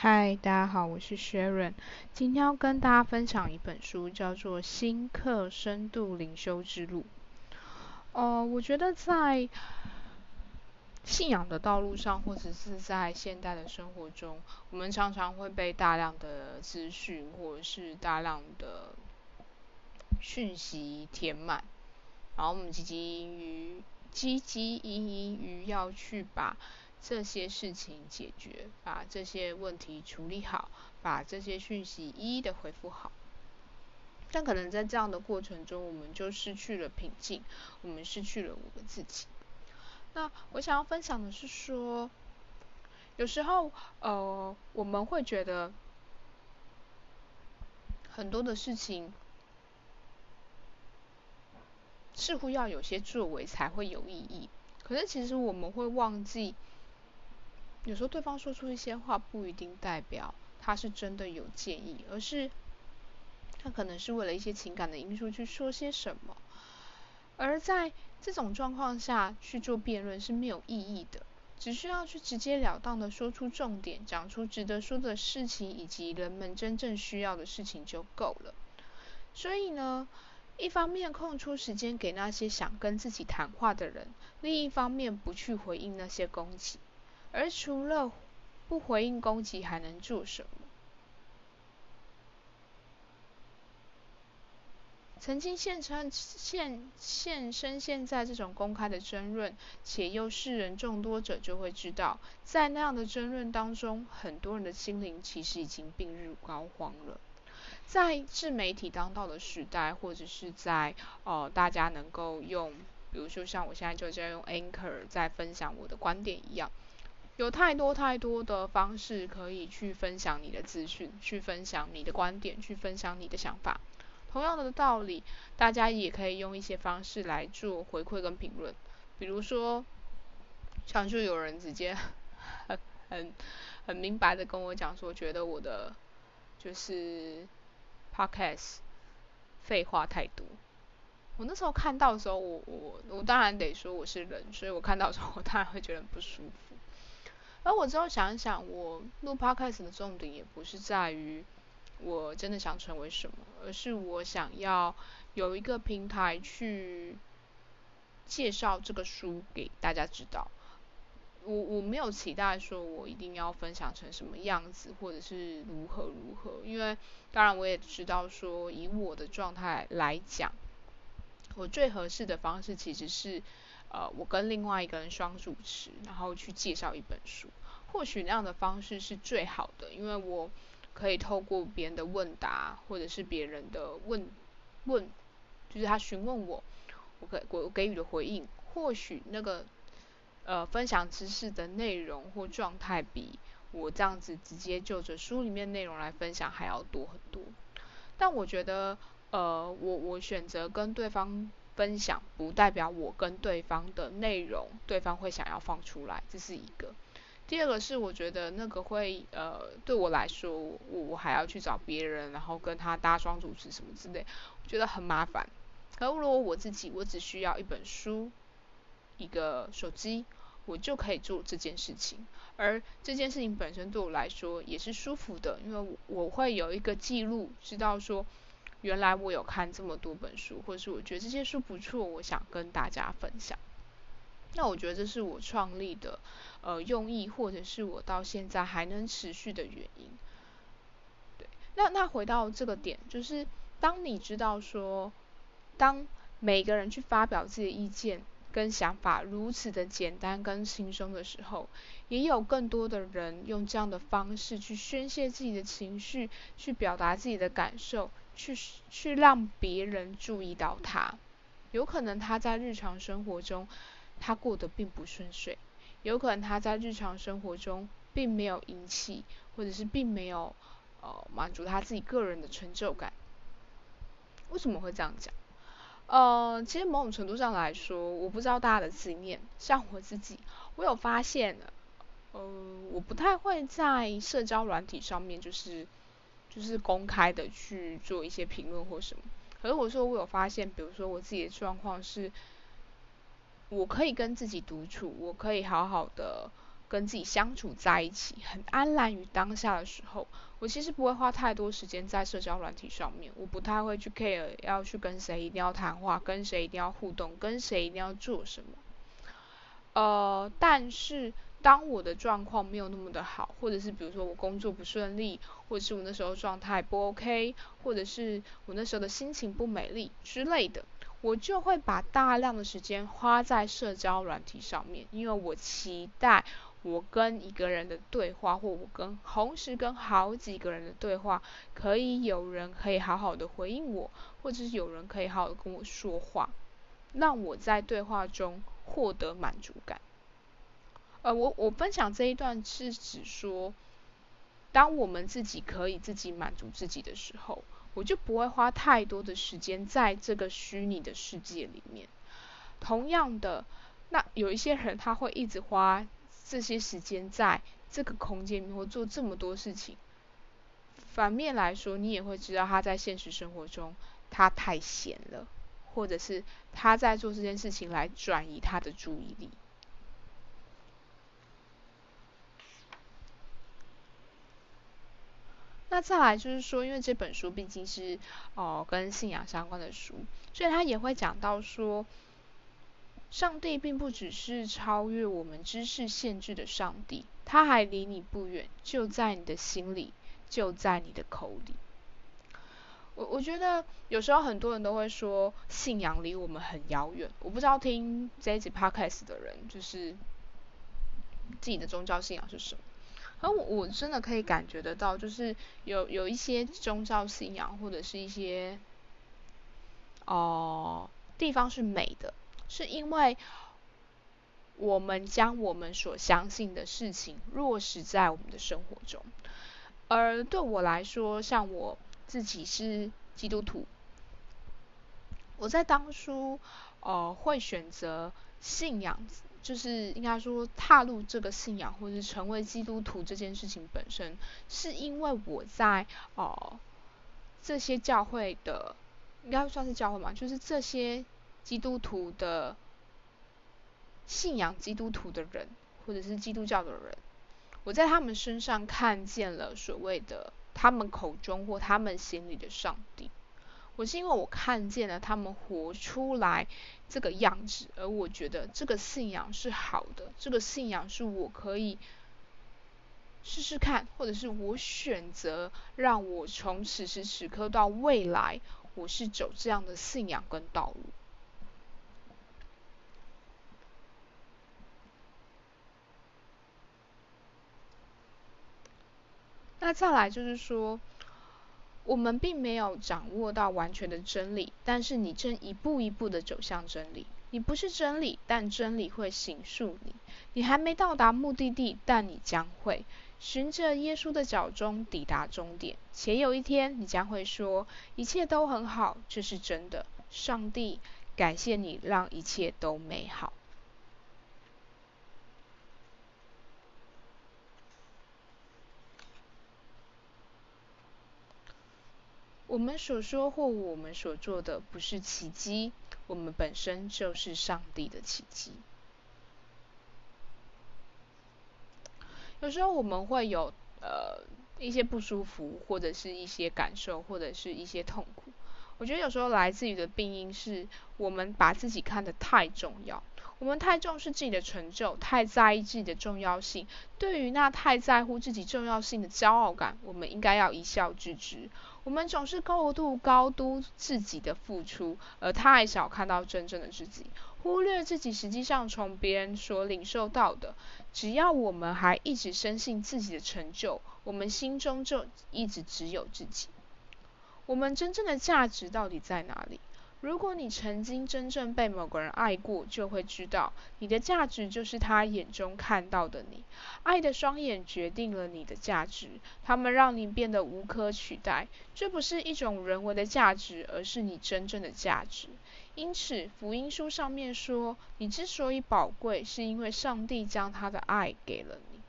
嗨，大家好，我是 Sharon，今天要跟大家分享一本书，叫做《新课深度灵修之路》。呃，我觉得在信仰的道路上，或者是在现代的生活中，我们常常会被大量的资讯或者是大量的讯息填满，然后我们汲汲营于汲汲营营于要去把。这些事情解决，把这些问题处理好，把这些讯息一一的回复好。但可能在这样的过程中，我们就失去了平静，我们失去了我们自己。那我想要分享的是说，有时候呃，我们会觉得很多的事情似乎要有些作为才会有意义，可是其实我们会忘记。有时候对方说出一些话，不一定代表他是真的有建议，而是他可能是为了一些情感的因素去说些什么。而在这种状况下去做辩论是没有意义的，只需要去直截了当的说出重点，讲出值得说的事情以及人们真正需要的事情就够了。所以呢，一方面空出时间给那些想跟自己谈话的人，另一方面不去回应那些攻击。而除了不回应攻击，还能做什么？曾经现身现现身现在这种公开的争论，且又世人众多者，就会知道，在那样的争论当中，很多人的心灵其实已经病入膏肓了。在自媒体当道的时代，或者是在呃大家能够用，比如说像我现在就在用 Anchor 在分享我的观点一样。有太多太多的方式可以去分享你的资讯，去分享你的观点，去分享你的想法。同样的道理，大家也可以用一些方式来做回馈跟评论。比如说，像就有人直接 很很很明白的跟我讲说，觉得我的就是 podcast 废话太多。我那时候看到的时候，我我我当然得说我是人，所以我看到的时候，我当然会觉得不舒服。而我之后想一想，我录 podcast 的重点也不是在于我真的想成为什么，而是我想要有一个平台去介绍这个书给大家知道。我我没有期待说我一定要分享成什么样子，或者是如何如何，因为当然我也知道说以我的状态来讲，我最合适的方式其实是。呃，我跟另外一个人双主持，然后去介绍一本书，或许那样的方式是最好的，因为我可以透过别人的问答，或者是别人的问问，就是他询问我，我给我给予的回应，或许那个呃分享知识的内容或状态，比我这样子直接就着书里面内容来分享还要多很多。但我觉得，呃，我我选择跟对方。分享不代表我跟对方的内容，对方会想要放出来，这是一个。第二个是我觉得那个会呃对我来说，我我还要去找别人，然后跟他搭双主持什么之类，我觉得很麻烦。可如果我自己，我只需要一本书，一个手机，我就可以做这件事情。而这件事情本身对我来说也是舒服的，因为我会有一个记录，知道说。原来我有看这么多本书，或者是我觉得这些书不错，我想跟大家分享。那我觉得这是我创立的呃用意，或者是我到现在还能持续的原因。对，那那回到这个点，就是当你知道说，当每个人去发表自己的意见跟想法如此的简单跟轻松的时候，也有更多的人用这样的方式去宣泄自己的情绪，去表达自己的感受。去去让别人注意到他，有可能他在日常生活中他过得并不顺遂，有可能他在日常生活中并没有引起，或者是并没有呃满足他自己个人的成就感。为什么会这样讲？呃，其实某种程度上来说，我不知道大家的经验，像我自己，我有发现，呃，我不太会在社交软体上面就是。就是公开的去做一些评论或什么，可是我说我有发现，比如说我自己的状况是，我可以跟自己独处，我可以好好的跟自己相处在一起，很安然于当下的时候，我其实不会花太多时间在社交软体上面，我不太会去 care 要去跟谁一定要谈话，跟谁一定要互动，跟谁一定要做什么。呃，但是当我的状况没有那么的好，或者是比如说我工作不顺利，或者是我那时候状态不 OK，或者是我那时候的心情不美丽之类的。我就会把大量的时间花在社交软体上面，因为我期待我跟一个人的对话，或我跟同时跟好几个人的对话，可以有人可以好好的回应我，或者是有人可以好好的跟我说话，让我在对话中获得满足感。呃，我我分享这一段是指说，当我们自己可以自己满足自己的时候。我就不会花太多的时间在这个虚拟的世界里面。同样的，那有一些人他会一直花这些时间在这个空间里面，或做这么多事情。反面来说，你也会知道他在现实生活中他太闲了，或者是他在做这件事情来转移他的注意力。那再来就是说，因为这本书毕竟是哦跟信仰相关的书，所以他也会讲到说，上帝并不只是超越我们知识限制的上帝，他还离你不远，就在你的心里，就在你的口里。我我觉得有时候很多人都会说信仰离我们很遥远，我不知道听这一集 podcast 的人就是自己的宗教信仰是什么。而我我真的可以感觉得到，就是有有一些宗教信仰或者是一些哦地方是美的，是因为我们将我们所相信的事情落实在我们的生活中。而对我来说，像我自己是基督徒，我在当初呃会选择信仰。就是应该说，踏入这个信仰或者是成为基督徒这件事情本身，是因为我在哦这些教会的，应该算是教会嘛，就是这些基督徒的信仰基督徒的人，或者是基督教的人，我在他们身上看见了所谓的他们口中或他们心里的上帝。我是因为我看见了他们活出来这个样子，而我觉得这个信仰是好的，这个信仰是我可以试试看，或者是我选择让我从此时此刻到未来，我是走这样的信仰跟道路。那再来就是说。我们并没有掌握到完全的真理，但是你正一步一步的走向真理。你不是真理，但真理会形塑你。你还没到达目的地，但你将会循着耶稣的脚中抵达终点。且有一天，你将会说：一切都很好，这是真的。上帝，感谢你让一切都美好。我们所说或我们所做的不是奇迹，我们本身就是上帝的奇迹。有时候我们会有呃一些不舒服，或者是一些感受，或者是一些痛苦。我觉得有时候来自于的病因是我们把自己看得太重要。我们太重视自己的成就，太在意自己的重要性。对于那太在乎自己重要性的骄傲感，我们应该要一笑置之。我们总是过度高估自己的付出，而太少看到真正的自己，忽略自己实际上从别人所领受到的。只要我们还一直深信自己的成就，我们心中就一直只有自己。我们真正的价值到底在哪里？如果你曾经真正被某个人爱过，就会知道你的价值就是他眼中看到的你。爱的双眼决定了你的价值，他们让你变得无可取代。这不是一种人为的价值，而是你真正的价值。因此，福音书上面说，你之所以宝贵，是因为上帝将他的爱给了你。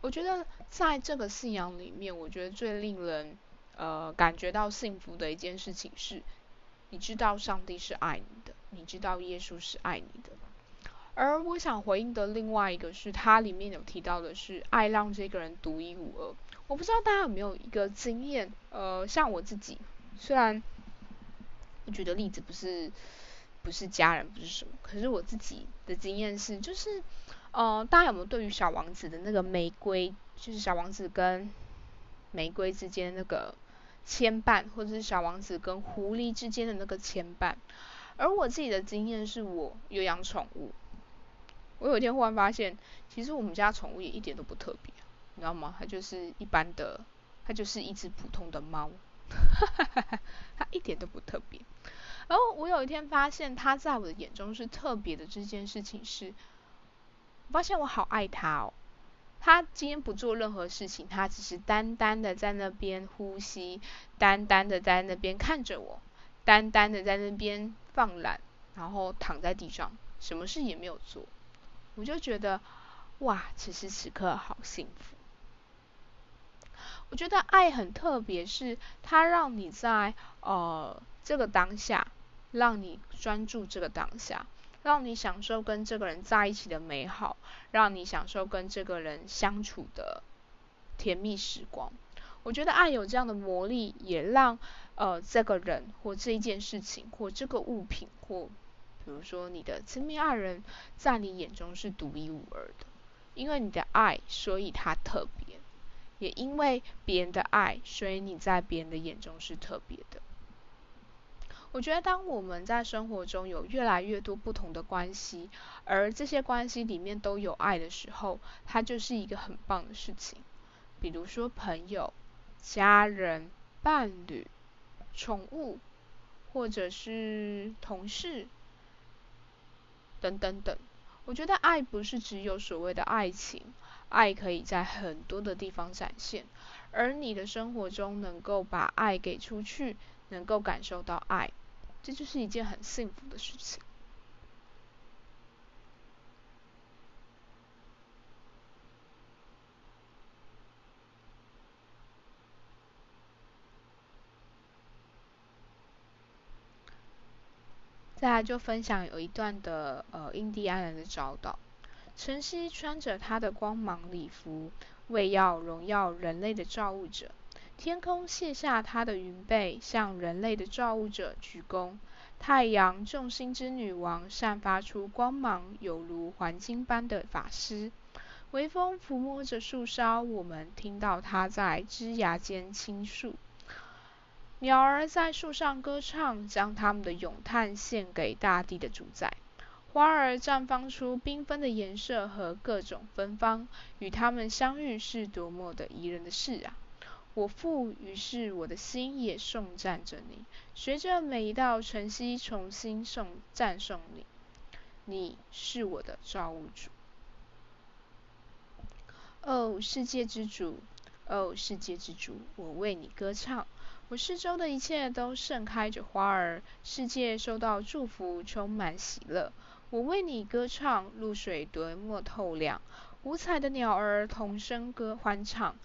我觉得在这个信仰里面，我觉得最令人。呃，感觉到幸福的一件事情是，你知道上帝是爱你的，你知道耶稣是爱你的。而我想回应的另外一个是，它里面有提到的是爱让这个人独一无二。我不知道大家有没有一个经验，呃，像我自己，虽然我举的例子不是不是家人，不是什么，可是我自己的经验是，就是，呃，大家有没有对于小王子的那个玫瑰，就是小王子跟玫瑰之间那个牵绊，或者是小王子跟狐狸之间的那个牵绊？而我自己的经验是我有养宠物。我有一天忽然发现，其实我们家宠物也一点都不特别，你知道吗？它就是一般的，它就是一只普通的猫，它一点都不特别。然后我有一天发现，它在我的眼中是特别的这件事情是，我发现我好爱它哦。他今天不做任何事情，他只是单单的在那边呼吸，单单的在那边看着我，单单的在那边放懒，然后躺在地上，什么事也没有做。我就觉得，哇，此时此刻好幸福。我觉得爱很特别，是它让你在呃这个当下，让你专注这个当下，让你享受跟这个人在一起的美好，让你享受跟这个人相处的甜蜜时光。我觉得爱有这样的魔力，也让呃这个人或这一件事情或这个物品或。比如说，你的亲密爱人，在你眼中是独一无二的，因为你的爱，所以他特别；也因为别人的爱，所以你在别人的眼中是特别的。我觉得，当我们在生活中有越来越多不同的关系，而这些关系里面都有爱的时候，它就是一个很棒的事情。比如说，朋友、家人、伴侣、宠物，或者是同事。等等等，我觉得爱不是只有所谓的爱情，爱可以在很多的地方展现，而你的生活中能够把爱给出去，能够感受到爱，这就是一件很幸福的事情。再来就分享有一段的呃印第安人的教导。晨曦穿着他的光芒礼服，为要荣耀人类的造物者。天空卸下它的云被，向人类的造物者鞠躬。太阳众星之女王散发出光芒，有如黄金般的法师。微风抚摸着树梢，我们听到它在枝桠间倾诉。鸟儿在树上歌唱，将它们的咏叹献给大地的主宰。花儿绽放出缤纷的颜色和各种芬芳，与它们相遇是多么的宜人的事啊！我父，于是我的心也颂赞着你，随着每一道晨曦重新颂赞颂你。你是我的造物主，哦，世界之主，哦，世界之主，我为你歌唱。我四周的一切都盛开着花儿，世界受到祝福，充满喜乐。我为你歌唱，露水多么透亮，五彩的鸟儿同声歌欢唱，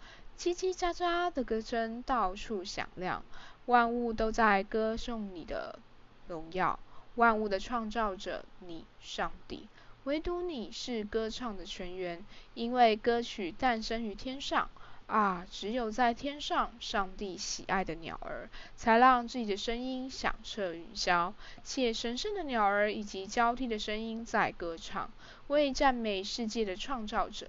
叽叽喳喳的歌声到处响亮。万物都在歌颂你的荣耀，万物的创造者，你上帝，唯独你是歌唱的泉源，因为歌曲诞生于天上。啊！只有在天上，上帝喜爱的鸟儿，才让自己的声音响彻云霄。且神圣的鸟儿以及交替的声音在歌唱，为赞美世界的创造者。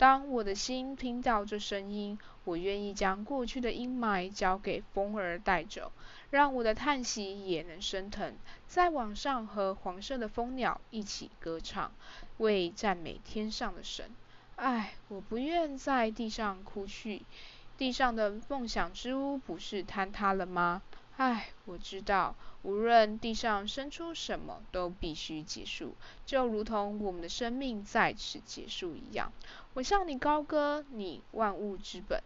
当我的心听到这声音，我愿意将过去的阴霾交给风儿带走，让我的叹息也能升腾，在网上和黄色的蜂鸟一起歌唱，为赞美天上的神。唉，我不愿在地上哭去。地上的梦想之屋不是坍塌了吗？唉，我知道，无论地上生出什么，都必须结束，就如同我们的生命在此结束一样。我向你高歌，你万物之本。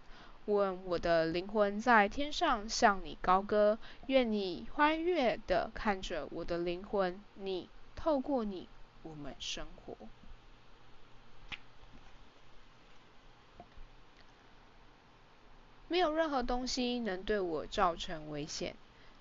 问我的灵魂在天上向你高歌，愿你欢悦地看着我的灵魂，你透过你，我们生活。没有任何东西能对我造成危险，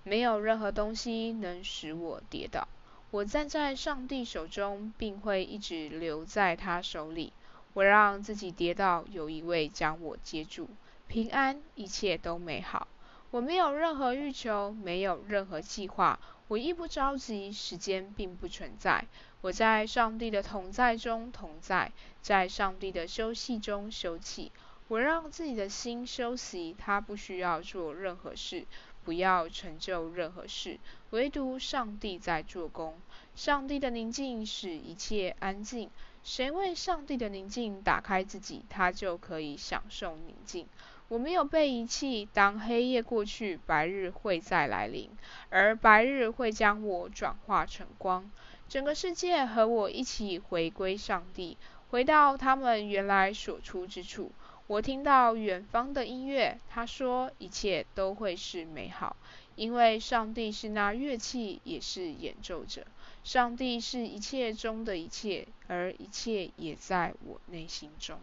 没有任何东西能使我跌倒。我站在上帝手中，并会一直留在他手里。我让自己跌倒，有一位将我接住，平安，一切都美好。我没有任何欲求，没有任何计划，我亦不着急，时间并不存在。我在上帝的同在中同在，在上帝的休息中休息。我让自己的心休息，他不需要做任何事，不要成就任何事，唯独上帝在做工。上帝的宁静使一切安静。谁为上帝的宁静打开自己，他就可以享受宁静。我没有被遗弃。当黑夜过去，白日会再来临，而白日会将我转化成光。整个世界和我一起回归上帝，回到他们原来所出之处。我听到远方的音乐，他说一切都会是美好，因为上帝是那乐器，也是演奏者。上帝是一切中的一切，而一切也在我内心中。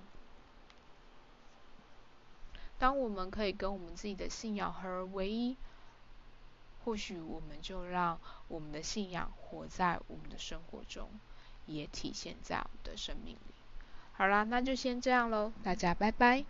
当我们可以跟我们自己的信仰合而为一，或许我们就让我们的信仰活在我们的生活中，也体现在我们的生命里。好啦，那就先这样喽，大家拜拜。